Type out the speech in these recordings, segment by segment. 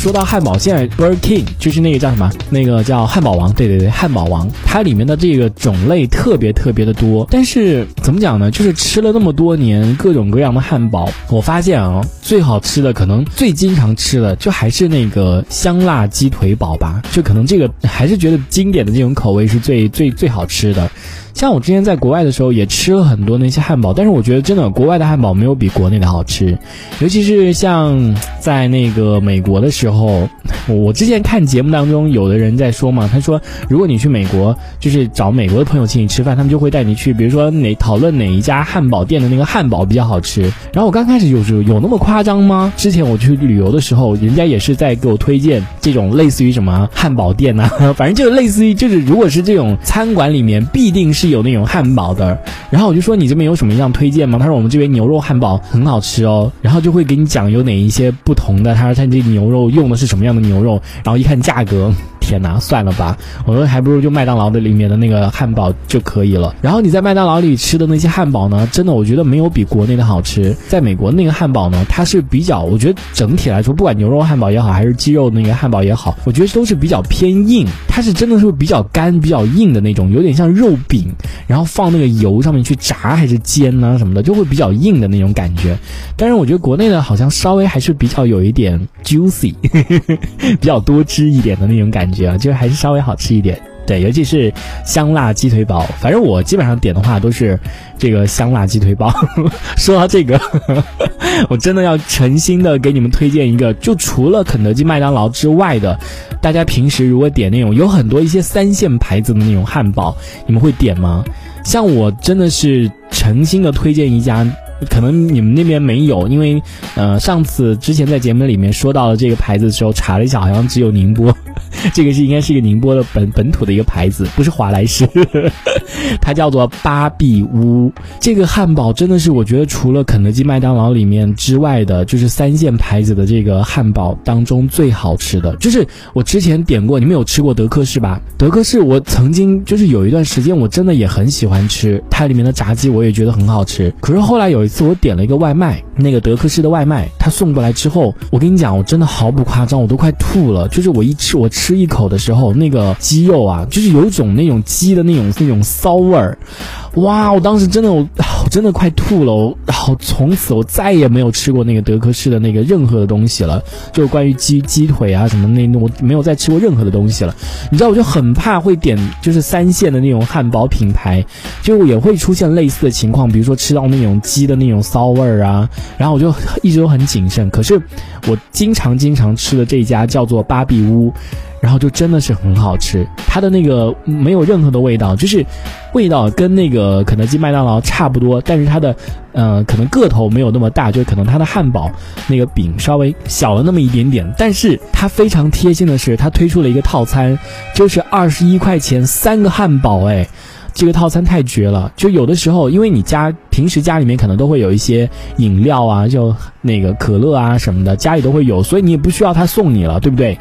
说到汉堡，现在 Burger King 就是那个叫什么？那个叫汉堡王，对对对，汉堡王，它里面的这个种类特别特别的多。但是怎么讲呢？就是吃了那么多年各种各样的汉堡，我发现啊，最好吃的可能最经常吃的就还是那个香辣鸡腿堡吧。就可能这个还是觉得经典的这种口味是最最最好吃的。像我之前在国外的时候也吃了很多那些汉堡，但是我觉得真的国外的汉堡没有比国内的好吃，尤其是像在那个美国的时候，我之前看节目当中有的人在说嘛，他说如果你去美国，就是找美国的朋友请你吃饭，他们就会带你去，比如说哪讨论哪一家汉堡店的那个汉堡比较好吃。然后我刚开始就是有那么夸张吗？之前我去旅游的时候，人家也是在给我推荐这种类似于什么汉堡店呐、反正就类似于就是如果是这种餐馆里面必定是有那种汉堡的，然后我就说你这边有什么样推荐吗？他说我们这边牛肉汉堡很好吃哦，然后就会给你讲有哪一些不同的，他说他这牛肉用的是什么样的牛肉，然后一看价格。天哪，算了吧，我说还不如就麦当劳的里面的那个汉堡就可以了。然后你在麦当劳里吃的那些汉堡呢，真的我觉得没有比国内的好吃。在美国那个汉堡呢，它是比较，我觉得整体来说，不管牛肉汉堡也好，还是鸡肉那个汉堡也好，我觉得都是比较偏硬，它是真的是比较干、比较硬的那种，有点像肉饼，然后放那个油上面去炸还是煎呐、什么的，就会比较硬的那种感觉。但是我觉得国内的好像稍微还是比较有一点 juicy，比较多汁一点的那种感觉啊，就还是稍微好吃一点。对，尤其是香辣鸡腿堡，反正我基本上点的话都是这个香辣鸡腿堡。说到这个，我真的要诚心的给你们推荐一个，就除了肯德基、麦当劳之外的，大家平时如果点那种有很多一些三线牌子的那种汉堡，你们会点吗？像我真的是诚心的推荐一家。可能你们那边没有，因为，呃，上次之前在节目里面说到了这个牌子的时候，查了一下，好像只有宁波，这个是应该是一个宁波的本本土的一个牌子，不是华莱士，它叫做巴比屋。这个汉堡真的是我觉得除了肯德基、麦当劳里面之外的，就是三线牌子的这个汉堡当中最好吃的。就是我之前点过，你们有吃过德克士吧？德克士我曾经就是有一段时间我真的也很喜欢吃，它里面的炸鸡我也觉得很好吃。可是后来有一次我点了一个外卖，那个德克士的外卖，他送过来之后，我跟你讲，我真的毫不夸张，我都快吐了。就是我一吃，我吃一口的时候，那个鸡肉啊，就是有种那种鸡的那种那种骚味儿，哇！我当时真的我真的快吐了，然后从此我再也没有吃过那个德克士的那个任何的东西了，就关于鸡鸡腿啊什么那我没有再吃过任何的东西了。你知道，我就很怕会点就是三线的那种汉堡品牌，就也会出现类似的情况，比如说吃到那种鸡的那种骚味儿啊，然后我就一直都很谨慎。可是我经常经常吃的这家叫做芭比屋。然后就真的是很好吃，它的那个没有任何的味道，就是味道跟那个肯德基、麦当劳差不多，但是它的呃可能个头没有那么大，就可能它的汉堡那个饼稍微小了那么一点点，但是它非常贴心的是，它推出了一个套餐，就是二十一块钱三个汉堡，哎。这个套餐太绝了，就有的时候，因为你家平时家里面可能都会有一些饮料啊，就那个可乐啊什么的，家里都会有，所以你也不需要他送你了，对不对？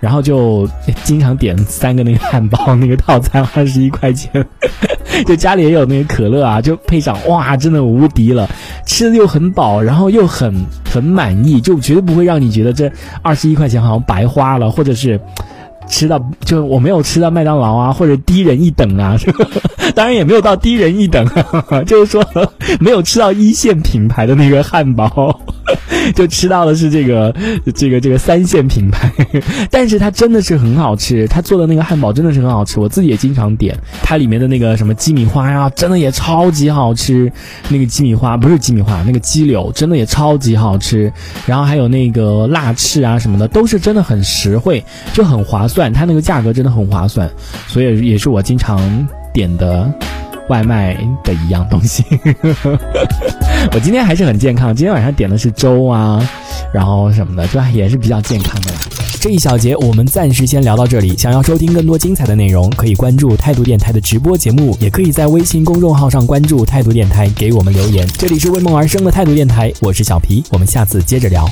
然后就经常点三个那个汉堡，那个套餐二十一块钱，就家里也有那个可乐啊，就配上，哇，真的无敌了，吃的又很饱，然后又很很满意，就绝对不会让你觉得这二十一块钱好像白花了，或者是。吃到就我没有吃到麦当劳啊，或者低人一等啊，当然也没有到低人一等，就是说没有吃到一线品牌的那个汉堡，就吃到的是这个这个这个三线品牌，但是它真的是很好吃，他做的那个汉堡真的是很好吃，我自己也经常点，它里面的那个什么鸡米花呀，真的也超级好吃，那个鸡米花不是鸡米花，那个鸡柳真的也超级好吃，然后还有那个辣翅啊什么的，都是真的很实惠，就很划算。它那个价格真的很划算，所以也是我经常点的外卖的一样东西。我今天还是很健康，今天晚上点的是粥啊，然后什么的，就也是比较健康的。这一小节我们暂时先聊到这里。想要收听更多精彩的内容，可以关注态度电台的直播节目，也可以在微信公众号上关注态度电台，给我们留言。这里是为梦而生的态度电台，我是小皮，我们下次接着聊。